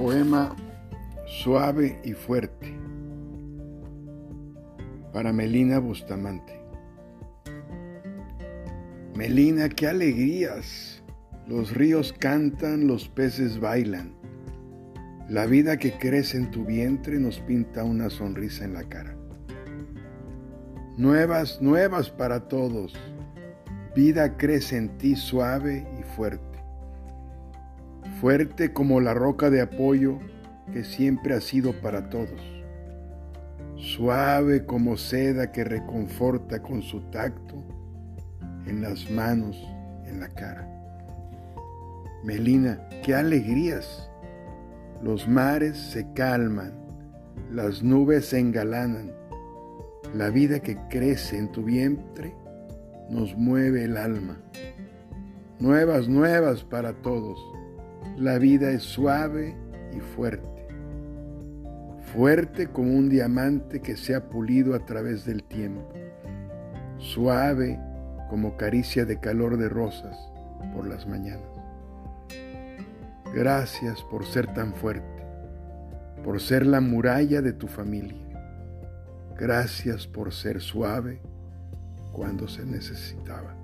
Poema suave y fuerte para Melina Bustamante. Melina, qué alegrías. Los ríos cantan, los peces bailan. La vida que crece en tu vientre nos pinta una sonrisa en la cara. Nuevas, nuevas para todos. Vida crece en ti suave y fuerte fuerte como la roca de apoyo que siempre ha sido para todos, suave como seda que reconforta con su tacto en las manos, en la cara. Melina, qué alegrías. Los mares se calman, las nubes se engalanan, la vida que crece en tu vientre nos mueve el alma. Nuevas, nuevas para todos la vida es suave y fuerte, fuerte como un diamante que se ha pulido a través del tiempo, suave como caricia de calor de rosas por las mañanas. Gracias por ser tan fuerte, por ser la muralla de tu familia. Gracias por ser suave cuando se necesitaba.